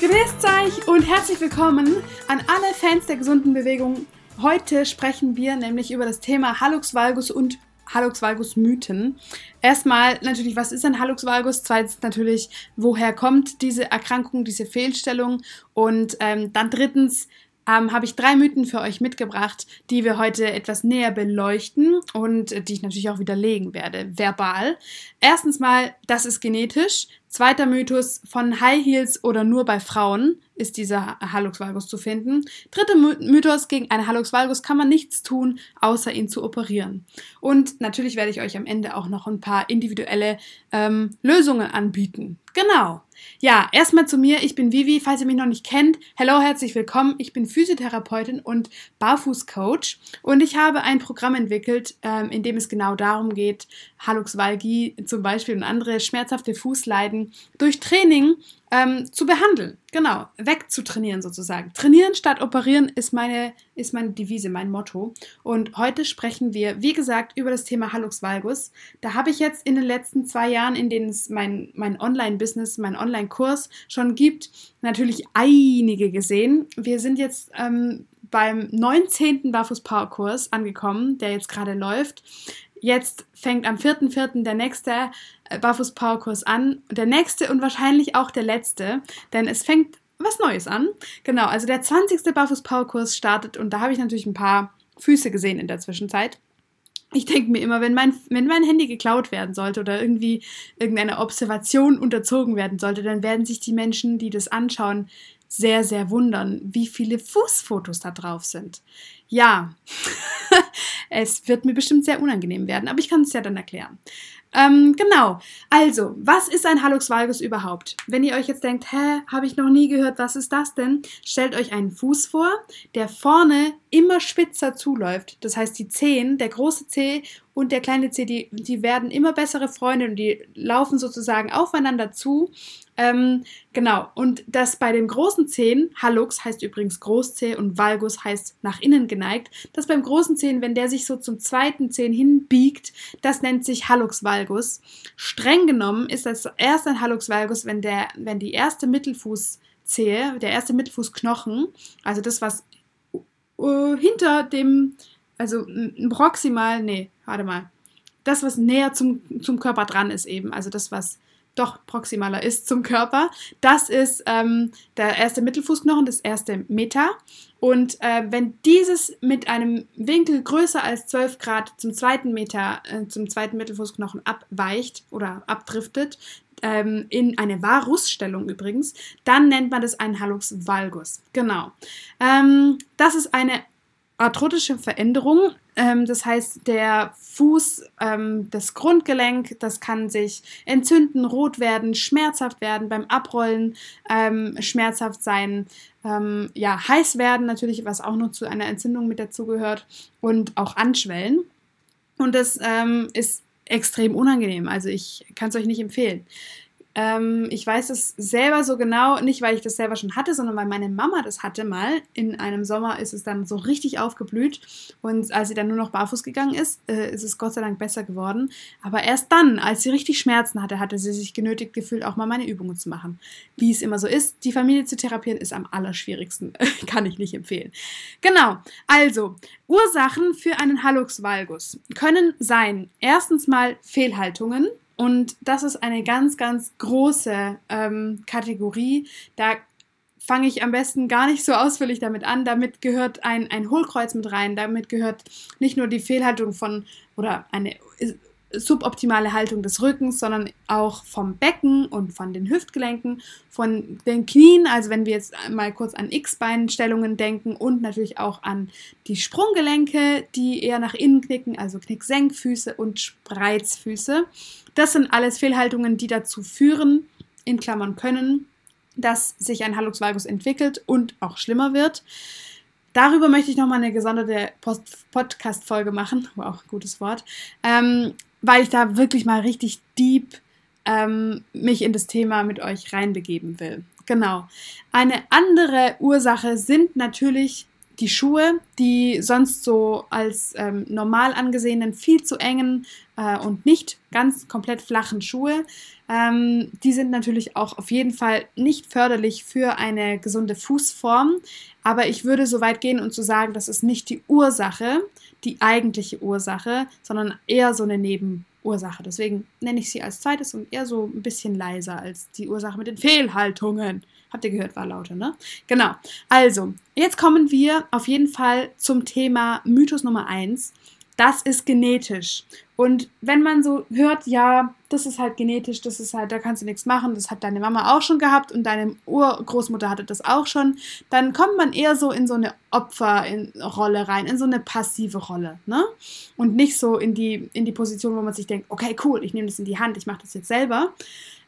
Grüßt euch und herzlich willkommen an alle Fans der gesunden Bewegung. Heute sprechen wir nämlich über das Thema Hallux valgus und Hallux valgus Mythen. Erstmal natürlich, was ist ein Hallux valgus? Zweitens natürlich, woher kommt diese Erkrankung, diese Fehlstellung? Und ähm, dann drittens, ähm, habe ich drei Mythen für euch mitgebracht, die wir heute etwas näher beleuchten und äh, die ich natürlich auch widerlegen werde, verbal. Erstens mal, das ist genetisch. Zweiter Mythos, von High Heels oder nur bei Frauen ist dieser Hallux valgus zu finden. Dritter Mythos, gegen einen Hallux valgus kann man nichts tun, außer ihn zu operieren. Und natürlich werde ich euch am Ende auch noch ein paar individuelle ähm, Lösungen anbieten. Genau. Ja, erstmal zu mir. Ich bin Vivi. Falls ihr mich noch nicht kennt, hello, herzlich willkommen. Ich bin Physiotherapeutin und Barfußcoach und ich habe ein Programm entwickelt, ähm, in dem es genau darum geht, Hallux valgi zum Beispiel und andere schmerzhafte Fußleiden durch Training ähm, zu behandeln. Genau, wegzutrainieren sozusagen. Trainieren statt operieren ist meine, ist meine Devise, mein Motto. Und heute sprechen wir, wie gesagt, über das Thema Hallux valgus. Da habe ich jetzt in den letzten zwei Jahren, in denen es mein, mein Online-Business, mein Online-Kurs schon gibt, natürlich einige gesehen. Wir sind jetzt ähm, beim 19. Barfuß-Power-Kurs angekommen, der jetzt gerade läuft. Jetzt fängt am 4.4. der nächste äh, Barfuß-Power-Kurs an. Der nächste und wahrscheinlich auch der letzte, denn es fängt was Neues an. Genau, also der 20. Barfuß-Power-Kurs startet und da habe ich natürlich ein paar Füße gesehen in der Zwischenzeit. Ich denke mir immer, wenn mein, wenn mein Handy geklaut werden sollte oder irgendwie irgendeine Observation unterzogen werden sollte, dann werden sich die Menschen, die das anschauen, sehr, sehr wundern, wie viele Fußfotos da drauf sind. Ja, es wird mir bestimmt sehr unangenehm werden, aber ich kann es ja dann erklären. Ähm, genau. Also, was ist ein Hallux valgus überhaupt? Wenn ihr euch jetzt denkt, hä, habe ich noch nie gehört, was ist das denn? Stellt euch einen Fuß vor, der vorne immer spitzer zuläuft. Das heißt, die Zehen, der große Zeh und der kleine Zeh, die, die werden immer bessere Freunde und die laufen sozusagen aufeinander zu. Ähm, genau, und das bei dem großen Zehen, Hallux heißt übrigens Großzeh und Valgus heißt nach innen geneigt, das beim großen Zehen, wenn der sich so zum zweiten Zehen hinbiegt, das nennt sich Hallux valgus. Streng genommen ist das erst ein Hallux valgus, wenn, der, wenn die erste Mittelfußzehe, der erste Mittelfußknochen, also das, was uh, hinter dem, also proximal, nee, warte mal, das, was näher zum, zum Körper dran ist eben, also das, was doch proximaler ist zum Körper. Das ist ähm, der erste Mittelfußknochen, das erste Meta. Und äh, wenn dieses mit einem Winkel größer als 12 Grad zum zweiten Meter, äh, zum zweiten Mittelfußknochen abweicht oder abdriftet, ähm, in eine Varusstellung übrigens, dann nennt man das einen Hallux valgus. Genau. Ähm, das ist eine arthrotische Veränderung. Ähm, das heißt, der Fuß, ähm, das Grundgelenk, das kann sich entzünden, rot werden, schmerzhaft werden, beim Abrollen ähm, schmerzhaft sein, ähm, ja, heiß werden natürlich, was auch noch zu einer Entzündung mit dazugehört und auch anschwellen. Und das ähm, ist extrem unangenehm. Also ich kann es euch nicht empfehlen. Ähm, ich weiß es selber so genau, nicht weil ich das selber schon hatte, sondern weil meine Mama das hatte mal. In einem Sommer ist es dann so richtig aufgeblüht und als sie dann nur noch barfuß gegangen ist, äh, ist es Gott sei Dank besser geworden. Aber erst dann, als sie richtig Schmerzen hatte, hatte sie sich genötigt gefühlt, auch mal meine Übungen zu machen. Wie es immer so ist, die Familie zu therapieren ist am allerschwierigsten. Kann ich nicht empfehlen. Genau, also Ursachen für einen Hallux valgus können sein, erstens mal Fehlhaltungen. Und das ist eine ganz, ganz große ähm, Kategorie. Da fange ich am besten gar nicht so ausführlich damit an. Damit gehört ein, ein Hohlkreuz mit rein. Damit gehört nicht nur die Fehlhaltung von oder eine suboptimale Haltung des Rückens, sondern auch vom Becken und von den Hüftgelenken, von den Knien, also wenn wir jetzt mal kurz an X-Beinstellungen denken und natürlich auch an die Sprunggelenke, die eher nach innen knicken, also Knicksenkfüße und Spreizfüße. Das sind alles Fehlhaltungen, die dazu führen, in Klammern können, dass sich ein Hallux valgus entwickelt und auch schlimmer wird. Darüber möchte ich nochmal eine gesonderte Podcast-Folge machen. Wow, gutes Wort. Ähm, weil ich da wirklich mal richtig deep ähm, mich in das Thema mit euch reinbegeben will. Genau. Eine andere Ursache sind natürlich die Schuhe, die sonst so als ähm, normal angesehenen, viel zu engen äh, und nicht ganz komplett flachen Schuhe, ähm, die sind natürlich auch auf jeden Fall nicht förderlich für eine gesunde Fußform. Aber ich würde so weit gehen und zu sagen, das ist nicht die Ursache, die eigentliche Ursache, sondern eher so eine Nebenursache. Deswegen nenne ich sie als zweites und eher so ein bisschen leiser als die Ursache mit den Fehlhaltungen. Habt ihr gehört, war lauter, ne? Genau. Also, jetzt kommen wir auf jeden Fall zum Thema Mythos Nummer 1. Das ist genetisch. Und wenn man so hört, ja, das ist halt genetisch, das ist halt, da kannst du nichts machen, das hat deine Mama auch schon gehabt und deine Urgroßmutter hatte das auch schon, dann kommt man eher so in so eine Opferrolle rein, in so eine passive Rolle, ne? Und nicht so in die, in die Position, wo man sich denkt, okay, cool, ich nehme das in die Hand, ich mache das jetzt selber.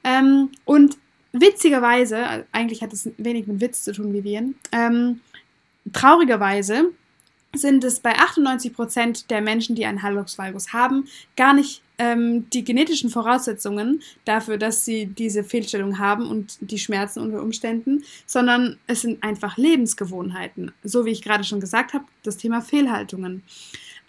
Ähm, und witzigerweise, eigentlich hat es wenig mit Witz zu tun, Vivian, ähm, traurigerweise sind es bei 98 Prozent der Menschen, die einen Hallux valgus haben, gar nicht ähm, die genetischen Voraussetzungen dafür, dass sie diese Fehlstellung haben und die Schmerzen unter Umständen, sondern es sind einfach Lebensgewohnheiten. So wie ich gerade schon gesagt habe, das Thema Fehlhaltungen.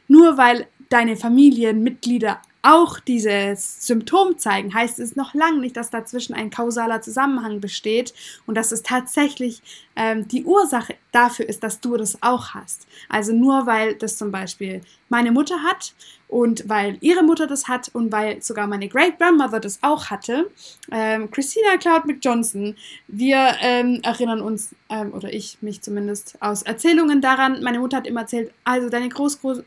Nur weil deine Familienmitglieder auch dieses Symptom zeigen, heißt es noch lange nicht, dass dazwischen ein kausaler Zusammenhang besteht und dass es tatsächlich ähm, die Ursache dafür ist, dass du das auch hast. Also nur weil das zum Beispiel meine Mutter hat und weil ihre Mutter das hat und weil sogar meine Great Grandmother das auch hatte, ähm, Christina Cloud McJohnson, wir ähm, erinnern uns, ähm, oder ich mich zumindest, aus Erzählungen daran, meine Mutter hat immer erzählt, also deine Großgroß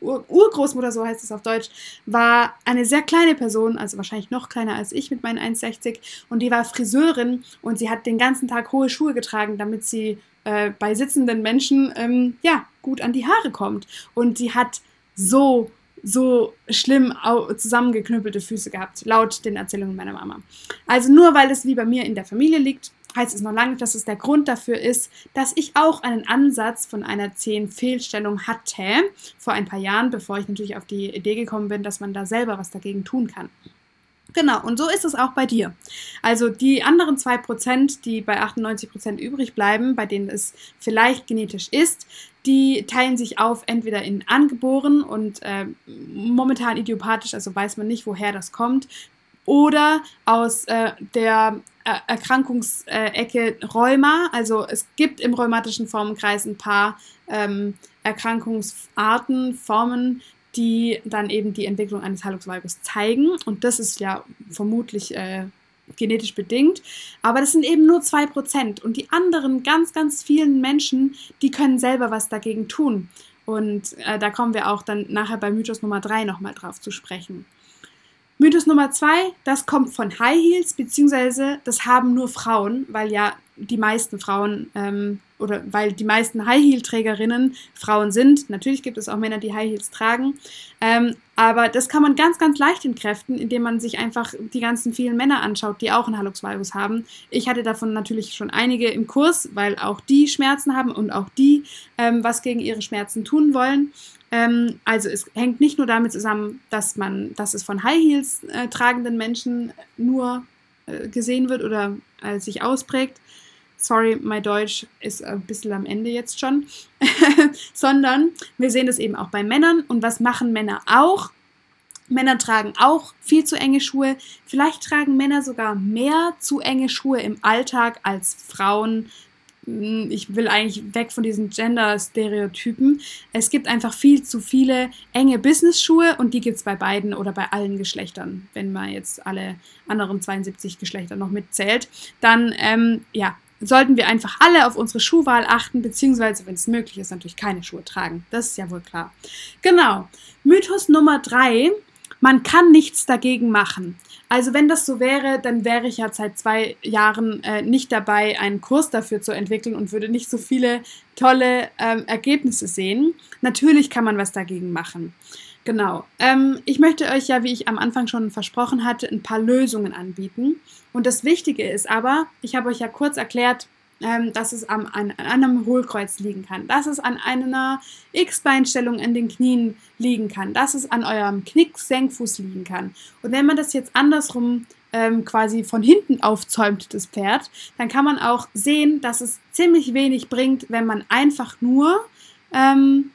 Urgroßmutter, so heißt es auf Deutsch, war eine sehr kleine Person, also wahrscheinlich noch kleiner als ich mit meinen 1,60 und die war Friseurin und sie hat den ganzen Tag hohe Schuhe getragen, damit sie äh, bei sitzenden Menschen ähm, ja gut an die Haare kommt. Und sie hat so so schlimm zusammengeknüppelte Füße gehabt, laut den Erzählungen meiner Mama. Also nur weil es wie bei mir in der Familie liegt, heißt es noch lange nicht, dass es der Grund dafür ist, dass ich auch einen Ansatz von einer 10 Fehlstellung hatte vor ein paar Jahren, bevor ich natürlich auf die Idee gekommen bin, dass man da selber was dagegen tun kann. Genau, und so ist es auch bei dir. Also die anderen 2%, die bei 98% übrig bleiben, bei denen es vielleicht genetisch ist, die teilen sich auf entweder in angeboren und äh, momentan idiopathisch, also weiß man nicht, woher das kommt, oder aus äh, der er Erkrankungsecke Rheuma. Also es gibt im rheumatischen Formenkreis ein paar ähm, Erkrankungsarten, Formen, die dann eben die Entwicklung eines valgus zeigen. Und das ist ja vermutlich äh, genetisch bedingt. Aber das sind eben nur 2%. Und die anderen ganz, ganz vielen Menschen, die können selber was dagegen tun. Und äh, da kommen wir auch dann nachher bei Mythos Nummer 3 nochmal drauf zu sprechen. Mythos Nummer 2, das kommt von High Heels, beziehungsweise das haben nur Frauen, weil ja die meisten Frauen ähm, oder weil die meisten High Heel Trägerinnen Frauen sind. Natürlich gibt es auch Männer, die High Heels tragen, ähm, aber das kann man ganz, ganz leicht entkräften, indem man sich einfach die ganzen vielen Männer anschaut, die auch einen Hallux valgus haben. Ich hatte davon natürlich schon einige im Kurs, weil auch die Schmerzen haben und auch die ähm, was gegen ihre Schmerzen tun wollen. Ähm, also es hängt nicht nur damit zusammen, dass man, dass es von High Heels äh, tragenden Menschen nur äh, gesehen wird oder äh, sich ausprägt, sorry, mein Deutsch ist ein bisschen am Ende jetzt schon, sondern wir sehen das eben auch bei Männern. Und was machen Männer auch? Männer tragen auch viel zu enge Schuhe. Vielleicht tragen Männer sogar mehr zu enge Schuhe im Alltag als Frauen. Ich will eigentlich weg von diesen Gender-Stereotypen. Es gibt einfach viel zu viele enge Business-Schuhe und die gibt es bei beiden oder bei allen Geschlechtern. Wenn man jetzt alle anderen 72 Geschlechter noch mitzählt, dann ähm, ja, sollten wir einfach alle auf unsere Schuhwahl achten, beziehungsweise, wenn es möglich ist, natürlich keine Schuhe tragen. Das ist ja wohl klar. Genau. Mythos Nummer drei. Man kann nichts dagegen machen. Also wenn das so wäre, dann wäre ich ja seit zwei Jahren äh, nicht dabei, einen Kurs dafür zu entwickeln und würde nicht so viele tolle ähm, Ergebnisse sehen. Natürlich kann man was dagegen machen. Genau. Ähm, ich möchte euch ja, wie ich am Anfang schon versprochen hatte, ein paar Lösungen anbieten. Und das Wichtige ist aber, ich habe euch ja kurz erklärt, ähm, dass es am, an, an, einem Hohlkreuz liegen kann, dass es an einer X-Beinstellung in den Knien liegen kann, dass es an eurem Knick-Senkfuß liegen kann. Und wenn man das jetzt andersrum ähm, quasi von hinten aufzäumt, das Pferd, dann kann man auch sehen, dass es ziemlich wenig bringt, wenn man einfach nur ähm,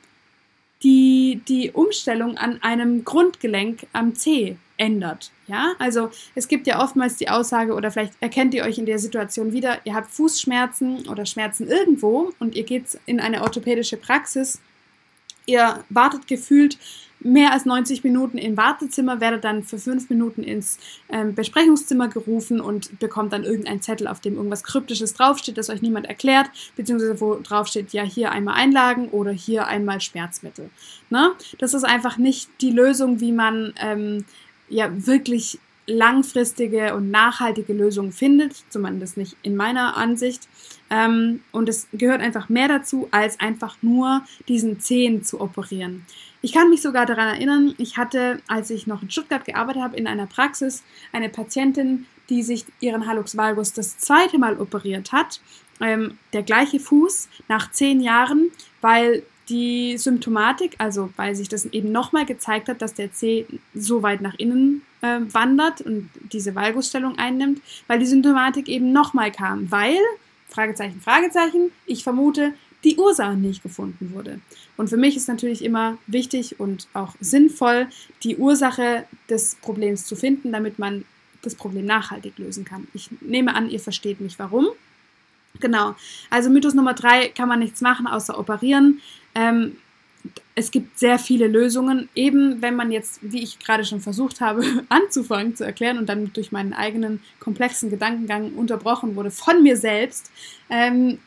die, die Umstellung an einem Grundgelenk am Zeh ändert. Ja, also es gibt ja oftmals die Aussage oder vielleicht erkennt ihr euch in der Situation wieder, ihr habt Fußschmerzen oder Schmerzen irgendwo und ihr geht in eine orthopädische Praxis, ihr wartet gefühlt mehr als 90 Minuten im Wartezimmer, werdet dann für fünf Minuten ins ähm, Besprechungszimmer gerufen und bekommt dann irgendeinen Zettel, auf dem irgendwas Kryptisches draufsteht, das euch niemand erklärt, beziehungsweise wo draufsteht, ja, hier einmal Einlagen oder hier einmal Schmerzmittel. Ne? Das ist einfach nicht die Lösung, wie man ähm, ja wirklich langfristige und nachhaltige Lösungen findet, zumindest nicht in meiner Ansicht. Ähm, und es gehört einfach mehr dazu, als einfach nur diesen Zehen zu operieren. Ich kann mich sogar daran erinnern, ich hatte, als ich noch in Stuttgart gearbeitet habe, in einer Praxis eine Patientin, die sich ihren Hallux valgus das zweite Mal operiert hat. Ähm, der gleiche Fuß nach zehn Jahren, weil die Symptomatik, also weil sich das eben nochmal gezeigt hat, dass der Zeh so weit nach innen äh, wandert und diese Valgusstellung einnimmt, weil die Symptomatik eben nochmal kam, weil, Fragezeichen, Fragezeichen, ich vermute, die Ursache nicht gefunden wurde. Und für mich ist natürlich immer wichtig und auch sinnvoll, die Ursache des Problems zu finden, damit man das Problem nachhaltig lösen kann. Ich nehme an, ihr versteht mich warum. Genau. Also Mythos Nummer drei kann man nichts machen, außer operieren. Ähm, es gibt sehr viele Lösungen, eben wenn man jetzt, wie ich gerade schon versucht habe, anzufangen zu erklären und dann durch meinen eigenen komplexen Gedankengang unterbrochen wurde von mir selbst, ähm,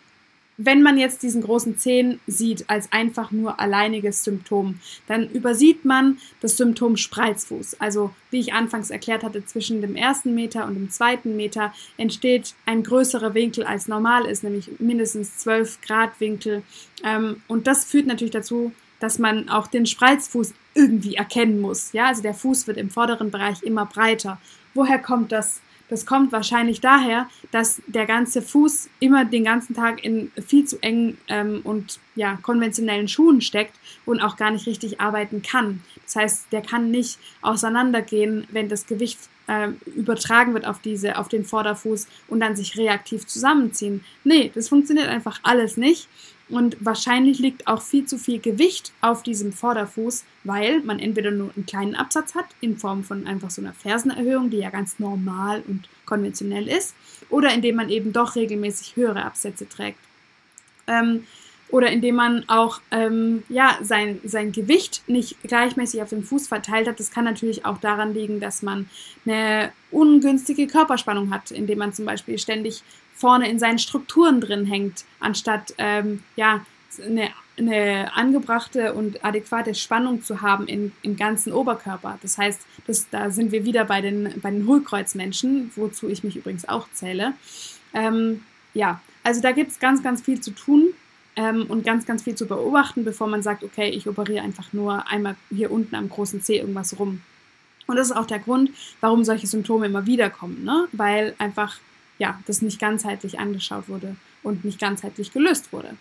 wenn man jetzt diesen großen Zehen sieht als einfach nur alleiniges Symptom, dann übersieht man das Symptom Spreizfuß. Also wie ich anfangs erklärt hatte, zwischen dem ersten Meter und dem zweiten Meter entsteht ein größerer Winkel als normal ist, nämlich mindestens 12 Grad Winkel. Ähm, und das führt natürlich dazu, dass man auch den Spreizfuß irgendwie erkennen muss. Ja, also der Fuß wird im vorderen Bereich immer breiter. Woher kommt das? Das kommt wahrscheinlich daher, dass der ganze Fuß immer den ganzen Tag in viel zu engen ähm, und ja, konventionellen Schuhen steckt und auch gar nicht richtig arbeiten kann. Das heißt, der kann nicht auseinandergehen, wenn das Gewicht äh, übertragen wird auf diese, auf den Vorderfuß und dann sich reaktiv zusammenziehen. Nee, das funktioniert einfach alles nicht. Und wahrscheinlich liegt auch viel zu viel Gewicht auf diesem Vorderfuß, weil man entweder nur einen kleinen Absatz hat, in Form von einfach so einer Fersenerhöhung, die ja ganz normal und konventionell ist, oder indem man eben doch regelmäßig höhere Absätze trägt. Ähm, oder indem man auch ähm, ja, sein, sein Gewicht nicht gleichmäßig auf dem Fuß verteilt hat. Das kann natürlich auch daran liegen, dass man eine ungünstige Körperspannung hat, indem man zum Beispiel ständig vorne in seinen Strukturen drin hängt, anstatt ähm, ja, eine, eine angebrachte und adäquate Spannung zu haben in, im ganzen Oberkörper. Das heißt, das, da sind wir wieder bei den, bei den Hohlkreuzmenschen, wozu ich mich übrigens auch zähle. Ähm, ja, also da gibt es ganz, ganz viel zu tun ähm, und ganz, ganz viel zu beobachten, bevor man sagt, okay, ich operiere einfach nur einmal hier unten am großen C irgendwas rum. Und das ist auch der Grund, warum solche Symptome immer wieder kommen, ne? weil einfach ja, das nicht ganzheitlich angeschaut wurde und nicht ganzheitlich gelöst wurde.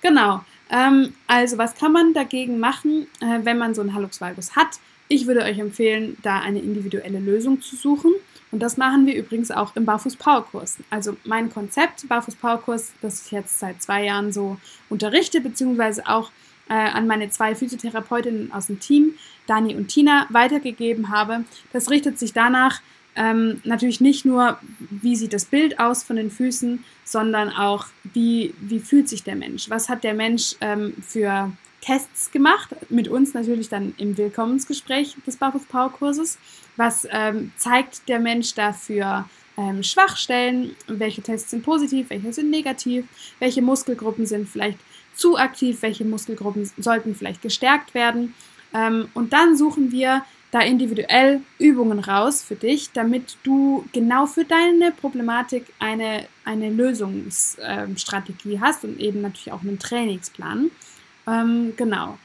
Genau. Ähm, also was kann man dagegen machen, äh, wenn man so einen Hallux valgus hat? Ich würde euch empfehlen, da eine individuelle Lösung zu suchen. Und das machen wir übrigens auch im Barfuß-Power-Kurs. Also mein Konzept Barfuß-Power-Kurs, das ich jetzt seit zwei Jahren so unterrichte, beziehungsweise auch äh, an meine zwei Physiotherapeutinnen aus dem Team, Dani und Tina, weitergegeben habe. Das richtet sich danach, ähm, natürlich nicht nur, wie sieht das Bild aus von den Füßen, sondern auch, wie, wie fühlt sich der Mensch? Was hat der Mensch ähm, für Tests gemacht? Mit uns natürlich dann im Willkommensgespräch des Barfuß-Power-Kurses. Was ähm, zeigt der Mensch dafür ähm, Schwachstellen? Welche Tests sind positiv? Welche sind negativ? Welche Muskelgruppen sind vielleicht zu aktiv? Welche Muskelgruppen sollten vielleicht gestärkt werden? Ähm, und dann suchen wir da individuell Übungen raus für dich, damit du genau für deine Problematik eine, eine Lösungsstrategie ähm, hast und eben natürlich auch einen Trainingsplan. Ähm, genau.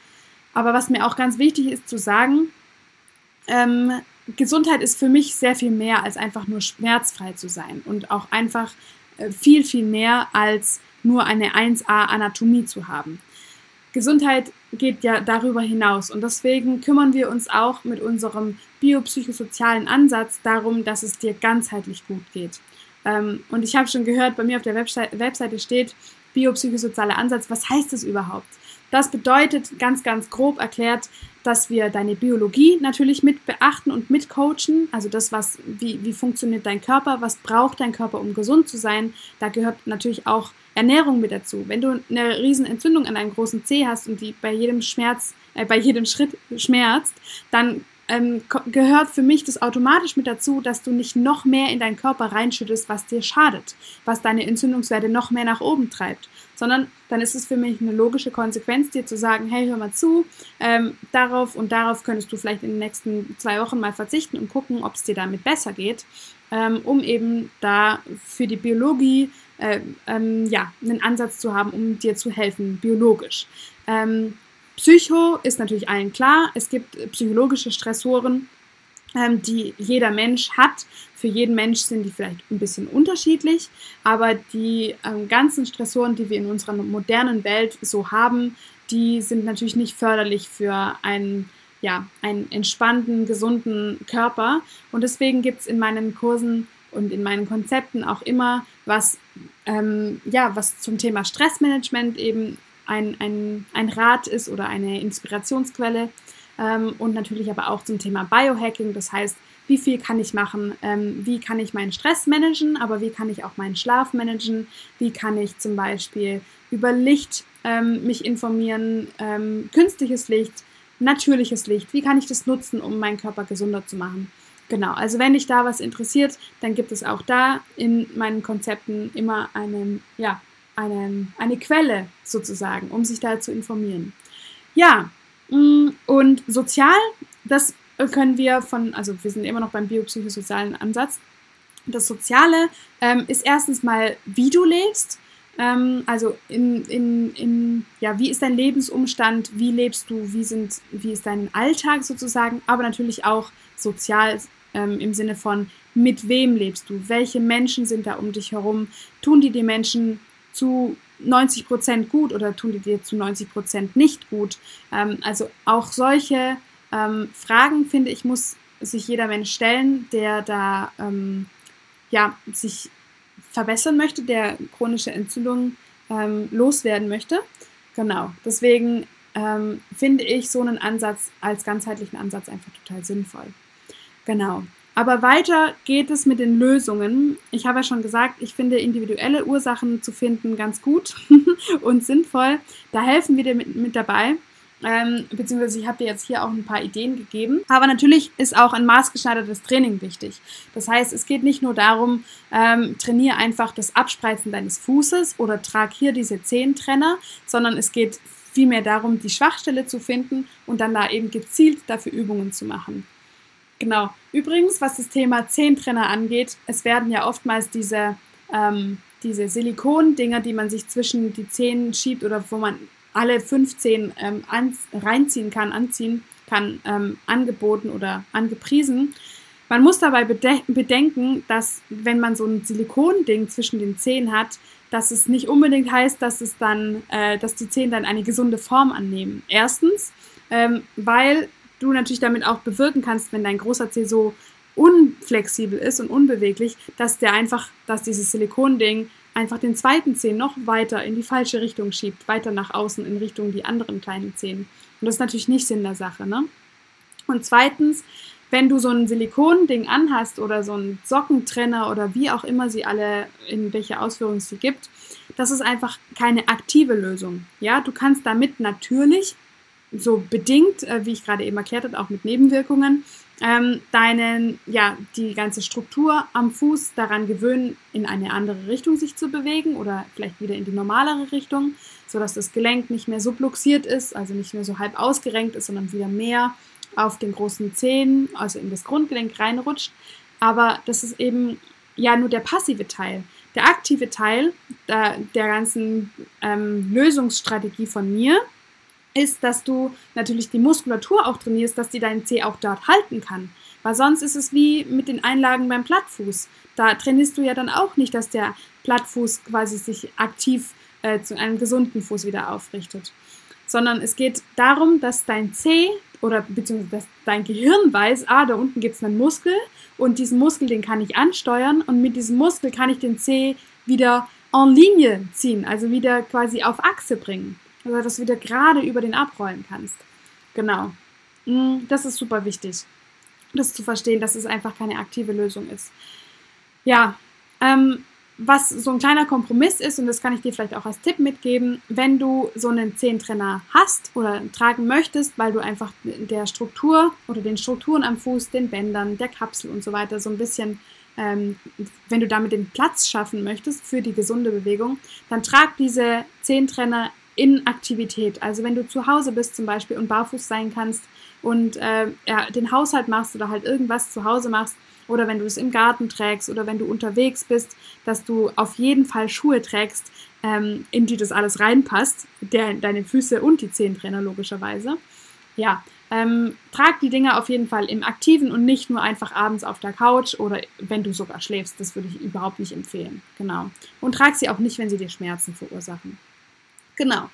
Aber was mir auch ganz wichtig ist zu sagen, ähm, Gesundheit ist für mich sehr viel mehr als einfach nur schmerzfrei zu sein und auch einfach äh, viel, viel mehr als nur eine 1a Anatomie zu haben. Gesundheit geht ja darüber hinaus und deswegen kümmern wir uns auch mit unserem biopsychosozialen Ansatz darum, dass es dir ganzheitlich gut geht. Ähm, und ich habe schon gehört, bei mir auf der Webseite steht biopsychosozialer Ansatz. Was heißt das überhaupt? Das bedeutet ganz, ganz grob erklärt, dass wir deine Biologie natürlich mit beachten und mit coachen. Also das, was, wie, wie funktioniert dein Körper, was braucht dein Körper, um gesund zu sein. Da gehört natürlich auch Ernährung mit dazu. Wenn du eine riesen Entzündung an einem großen Zeh hast und die bei jedem Schmerz, äh, bei jedem Schritt schmerzt, dann ähm, gehört für mich das automatisch mit dazu, dass du nicht noch mehr in deinen Körper reinschüttest, was dir schadet, was deine Entzündungswerte noch mehr nach oben treibt, sondern dann ist es für mich eine logische Konsequenz, dir zu sagen, hey, hör mal zu, ähm, darauf und darauf könntest du vielleicht in den nächsten zwei Wochen mal verzichten und gucken, ob es dir damit besser geht, ähm, um eben da für die Biologie äh, ähm, ja, einen Ansatz zu haben, um dir zu helfen, biologisch. Psycho ist natürlich allen klar. Es gibt psychologische Stressoren, ähm, die jeder Mensch hat. Für jeden Mensch sind die vielleicht ein bisschen unterschiedlich, aber die ähm, ganzen Stressoren, die wir in unserer modernen Welt so haben, die sind natürlich nicht förderlich für einen, ja, einen entspannten, gesunden Körper. Und deswegen gibt es in meinen Kursen und in meinen Konzepten auch immer was, ähm, ja, was zum Thema Stressmanagement eben ein, ein, ein Rat ist oder eine Inspirationsquelle. Ähm, und natürlich aber auch zum Thema Biohacking, das heißt, wie viel kann ich machen, ähm, wie kann ich meinen Stress managen, aber wie kann ich auch meinen Schlaf managen, wie kann ich zum Beispiel über Licht ähm, mich informieren, ähm, künstliches Licht, natürliches Licht, wie kann ich das nutzen, um meinen Körper gesunder zu machen. Genau, also wenn dich da was interessiert, dann gibt es auch da in meinen Konzepten immer eine, ja, eine, eine Quelle sozusagen, um sich da zu informieren. Ja, mm, und sozial, das können wir von, also wir sind immer noch beim biopsychosozialen Ansatz. Das Soziale ähm, ist erstens mal, wie du lebst. Ähm, also in, in, in, ja, wie ist dein Lebensumstand, wie lebst du, wie, sind, wie ist dein Alltag sozusagen, aber natürlich auch sozial ähm, im Sinne von, mit wem lebst du, welche Menschen sind da um dich herum, tun die die Menschen zu 90 Prozent gut oder tun die dir zu 90 Prozent nicht gut. Ähm, also auch solche ähm, Fragen, finde ich, muss sich jeder Mensch stellen, der da ähm, ja, sich verbessern möchte, der chronische Entzündungen ähm, loswerden möchte. Genau, deswegen ähm, finde ich so einen Ansatz als ganzheitlichen Ansatz einfach total sinnvoll. Genau. Aber weiter geht es mit den Lösungen. Ich habe ja schon gesagt, ich finde individuelle Ursachen zu finden ganz gut und sinnvoll. Da helfen wir dir mit, mit dabei. Ähm, beziehungsweise ich habe dir jetzt hier auch ein paar Ideen gegeben. Aber natürlich ist auch ein maßgeschneidertes Training wichtig. Das heißt, es geht nicht nur darum, ähm, trainiere einfach das Abspreizen deines Fußes oder trag hier diese Zehentrenner, sondern es geht vielmehr darum, die Schwachstelle zu finden und dann da eben gezielt dafür Übungen zu machen. Genau. Übrigens, was das Thema Zehntrenner angeht, es werden ja oftmals diese, ähm, diese Silikon-Dinger, die man sich zwischen die Zähne schiebt oder wo man alle fünf Zehen ähm, reinziehen kann, anziehen kann, ähm, angeboten oder angepriesen. Man muss dabei bedenken, dass wenn man so ein Silikonding zwischen den Zähnen hat, dass es nicht unbedingt heißt, dass es dann, äh, dass die Zähne dann eine gesunde Form annehmen. Erstens, ähm, weil du natürlich damit auch bewirken kannst, wenn dein großer Zeh so unflexibel ist und unbeweglich, dass der einfach, dass dieses Silikonding einfach den zweiten Zeh noch weiter in die falsche Richtung schiebt, weiter nach außen in Richtung die anderen kleinen Zehen. Und das ist natürlich nicht Sinn der Sache, ne? Und zweitens, wenn du so ein Silikonding anhast oder so ein Sockentrenner oder wie auch immer sie alle, in welche Ausführung es sie gibt, das ist einfach keine aktive Lösung. Ja, du kannst damit natürlich so bedingt, äh, wie ich gerade eben erklärt habe, auch mit Nebenwirkungen, ähm, deinen, ja, die ganze Struktur am Fuß daran gewöhnen, in eine andere Richtung sich zu bewegen oder vielleicht wieder in die normalere Richtung, sodass das Gelenk nicht mehr so bluxiert ist, also nicht mehr so halb ausgerenkt ist, sondern wieder mehr auf den großen Zehen, also in das Grundgelenk reinrutscht. Aber das ist eben ja nur der passive Teil. Der aktive Teil der, der ganzen ähm, Lösungsstrategie von mir ist, dass du natürlich die Muskulatur auch trainierst, dass die deinen Zeh auch dort halten kann. Weil sonst ist es wie mit den Einlagen beim Plattfuß. Da trainierst du ja dann auch nicht, dass der Plattfuß quasi sich aktiv äh, zu einem gesunden Fuß wieder aufrichtet. sondern es geht darum, dass dein Zeh oder beziehungsweise dass dein Gehirn weiß, ah, da unten gibt es einen Muskel und diesen Muskel, den kann ich ansteuern und mit diesem Muskel kann ich den Zeh wieder en Linie ziehen, also wieder quasi auf Achse bringen. Dass du wieder gerade über den abrollen kannst. Genau. Mm, das ist super wichtig, das zu verstehen, dass es einfach keine aktive Lösung ist. Ja, ähm, was so ein kleiner Kompromiss ist, und das kann ich dir vielleicht auch als Tipp mitgeben, wenn du so einen Zehntrenner hast oder tragen möchtest, weil du einfach der Struktur oder den Strukturen am Fuß, den Bändern, der Kapsel und so weiter so ein bisschen, ähm, wenn du damit den Platz schaffen möchtest für die gesunde Bewegung, dann trag diese Zehntrenner in Aktivität. Also wenn du zu Hause bist zum Beispiel und barfuß sein kannst und äh, ja, den Haushalt machst oder halt irgendwas zu Hause machst, oder wenn du es im Garten trägst oder wenn du unterwegs bist, dass du auf jeden Fall Schuhe trägst, ähm, in die das alles reinpasst, der, deine Füße und die Zehentrenner logischerweise. Ja, ähm, trag die Dinge auf jeden Fall im Aktiven und nicht nur einfach abends auf der Couch oder wenn du sogar schläfst. Das würde ich überhaupt nicht empfehlen. Genau. Und trag sie auch nicht, wenn sie dir Schmerzen verursachen. Genau.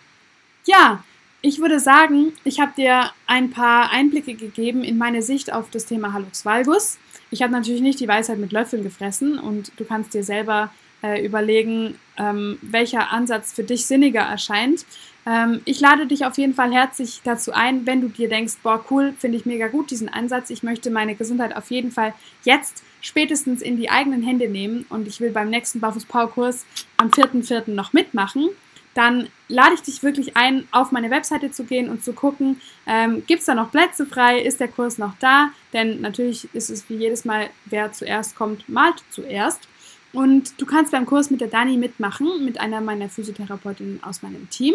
Ja, ich würde sagen, ich habe dir ein paar Einblicke gegeben in meine Sicht auf das Thema Hallux valgus. Ich habe natürlich nicht die Weisheit mit Löffeln gefressen und du kannst dir selber äh, überlegen, ähm, welcher Ansatz für dich sinniger erscheint. Ähm, ich lade dich auf jeden Fall herzlich dazu ein, wenn du dir denkst, boah, cool, finde ich mega gut diesen Ansatz. Ich möchte meine Gesundheit auf jeden Fall jetzt spätestens in die eigenen Hände nehmen und ich will beim nächsten Barfuß Power Kurs am 4.4. noch mitmachen dann lade ich dich wirklich ein, auf meine Webseite zu gehen und zu gucken, ähm, gibt es da noch Plätze frei, ist der Kurs noch da? Denn natürlich ist es wie jedes Mal, wer zuerst kommt, malt zuerst. Und du kannst beim Kurs mit der Dani mitmachen, mit einer meiner Physiotherapeutinnen aus meinem Team.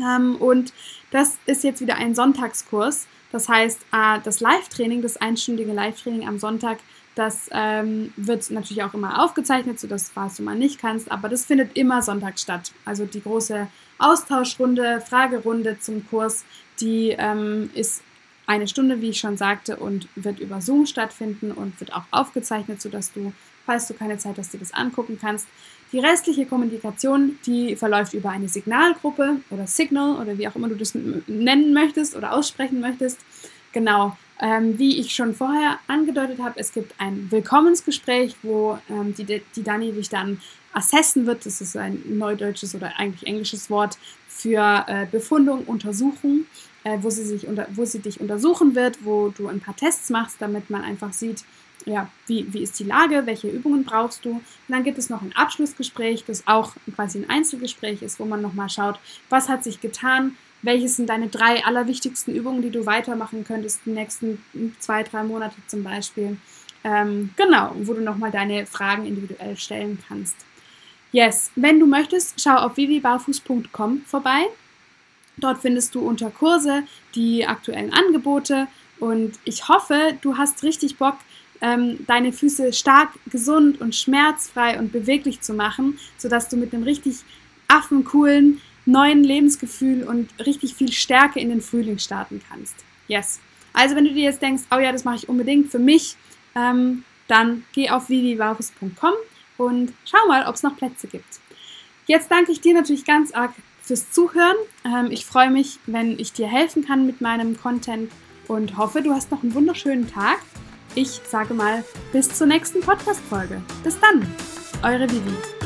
Ähm, und das ist jetzt wieder ein Sonntagskurs. Das heißt, äh, das Live-Training, das einstündige Live-Training am Sonntag, das ähm, wird natürlich auch immer aufgezeichnet, sodass falls du mal nicht kannst, aber das findet immer Sonntag statt. Also die große Austauschrunde, Fragerunde zum Kurs, die ähm, ist eine Stunde, wie ich schon sagte, und wird über Zoom stattfinden und wird auch aufgezeichnet, sodass du, falls du keine Zeit hast, dir das angucken kannst. Die restliche Kommunikation, die verläuft über eine Signalgruppe oder Signal oder wie auch immer du das nennen möchtest oder aussprechen möchtest. Genau, ähm, wie ich schon vorher angedeutet habe, es gibt ein Willkommensgespräch, wo ähm, die, die Dani dich dann assessen wird. Das ist ein neudeutsches oder eigentlich englisches Wort für äh, Befundung, Untersuchung, äh, wo, sie sich unter, wo sie dich untersuchen wird, wo du ein paar Tests machst, damit man einfach sieht, ja, wie, wie ist die Lage, welche Übungen brauchst du. Und dann gibt es noch ein Abschlussgespräch, das auch quasi ein Einzelgespräch ist, wo man nochmal schaut, was hat sich getan, welches sind deine drei allerwichtigsten Übungen, die du weitermachen könntest die nächsten zwei, drei Monate zum Beispiel. Ähm, genau, wo du nochmal deine Fragen individuell stellen kannst. Yes, wenn du möchtest, schau auf vivibarfuß.com vorbei. Dort findest du unter Kurse die aktuellen Angebote und ich hoffe, du hast richtig Bock, ähm, deine Füße stark, gesund und schmerzfrei und beweglich zu machen, sodass du mit einem richtig affencoolen neuen Lebensgefühl und richtig viel Stärke in den Frühling starten kannst. Yes. Also wenn du dir jetzt denkst, oh ja, das mache ich unbedingt für mich, ähm, dann geh auf vivivarus.com und schau mal, ob es noch Plätze gibt. Jetzt danke ich dir natürlich ganz arg fürs Zuhören. Ähm, ich freue mich, wenn ich dir helfen kann mit meinem Content und hoffe, du hast noch einen wunderschönen Tag. Ich sage mal, bis zur nächsten Podcast-Folge. Bis dann, eure Vivi.